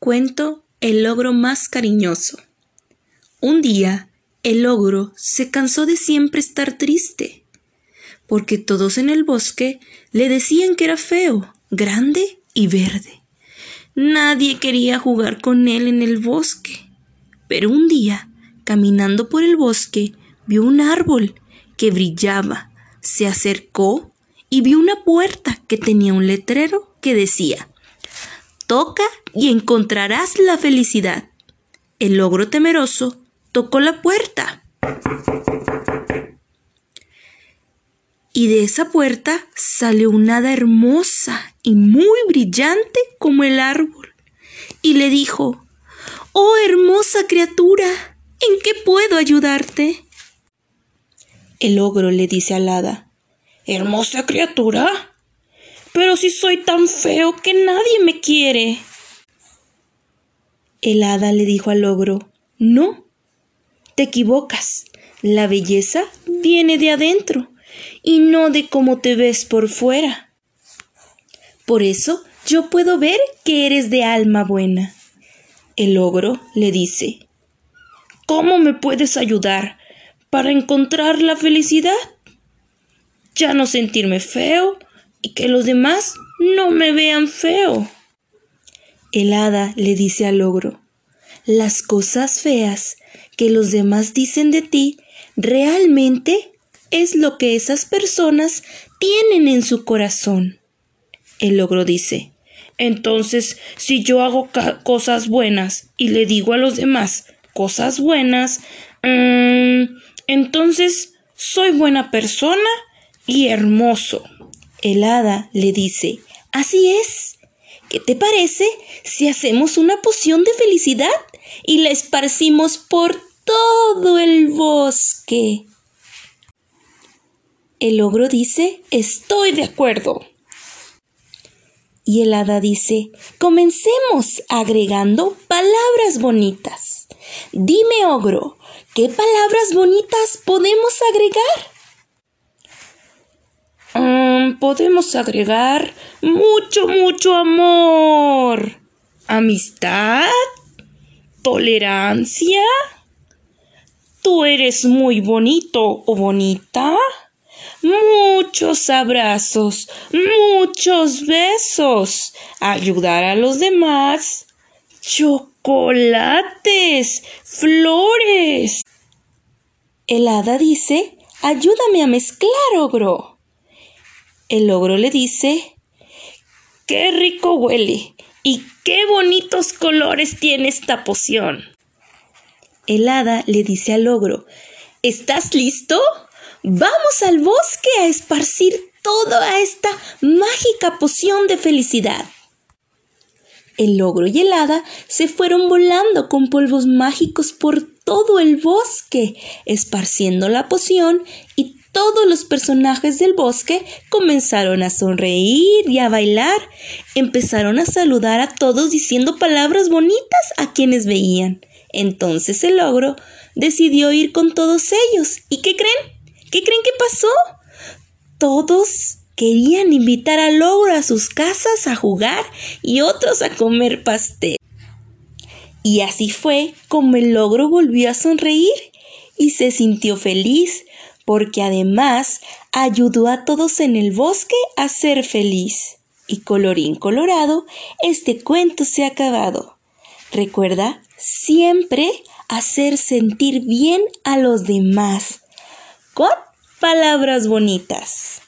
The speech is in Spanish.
Cuento El ogro más cariñoso. Un día, el ogro se cansó de siempre estar triste, porque todos en el bosque le decían que era feo, grande y verde. Nadie quería jugar con él en el bosque. Pero un día, caminando por el bosque, vio un árbol que brillaba, se acercó y vio una puerta que tenía un letrero que decía Toca y encontrarás la felicidad. El ogro temeroso tocó la puerta. Y de esa puerta salió una hada hermosa y muy brillante como el árbol. Y le dijo, Oh hermosa criatura, ¿en qué puedo ayudarte? El ogro le dice al hada, Hermosa criatura, pero si soy tan feo que nadie me quiere. El hada le dijo al ogro, No, te equivocas. La belleza viene de adentro y no de cómo te ves por fuera. Por eso yo puedo ver que eres de alma buena. El ogro le dice, ¿Cómo me puedes ayudar para encontrar la felicidad? Ya no sentirme feo y que los demás no me vean feo. El hada le dice al ogro, las cosas feas que los demás dicen de ti realmente es lo que esas personas tienen en su corazón. El ogro dice, entonces, si yo hago cosas buenas y le digo a los demás cosas buenas, mm, entonces soy buena persona y hermoso. El hada le dice, Así es. ¿Qué te parece si hacemos una poción de felicidad y la esparcimos por todo el bosque? El ogro dice, Estoy de acuerdo. Y el hada dice, Comencemos agregando palabras bonitas. Dime, ogro, ¿qué palabras bonitas podemos agregar? Podemos agregar mucho, mucho amor, amistad, tolerancia. Tú eres muy bonito o bonita. Muchos abrazos, muchos besos, ayudar a los demás, chocolates, flores. El hada dice, ayúdame a mezclar, ogro. El ogro le dice, ¡Qué rico huele! ¡Y qué bonitos colores tiene esta poción! El hada le dice al ogro, ¿Estás listo? Vamos al bosque a esparcir toda esta mágica poción de felicidad. El ogro y el hada se fueron volando con polvos mágicos por todo el bosque, esparciendo la poción y todos los personajes del bosque comenzaron a sonreír y a bailar. Empezaron a saludar a todos diciendo palabras bonitas a quienes veían. Entonces el ogro decidió ir con todos ellos. ¿Y qué creen? ¿Qué creen que pasó? Todos querían invitar al ogro a sus casas a jugar y otros a comer pastel. Y así fue como el ogro volvió a sonreír y se sintió feliz porque además ayudó a todos en el bosque a ser feliz. Y colorín colorado, este cuento se ha acabado. Recuerda siempre hacer sentir bien a los demás con palabras bonitas.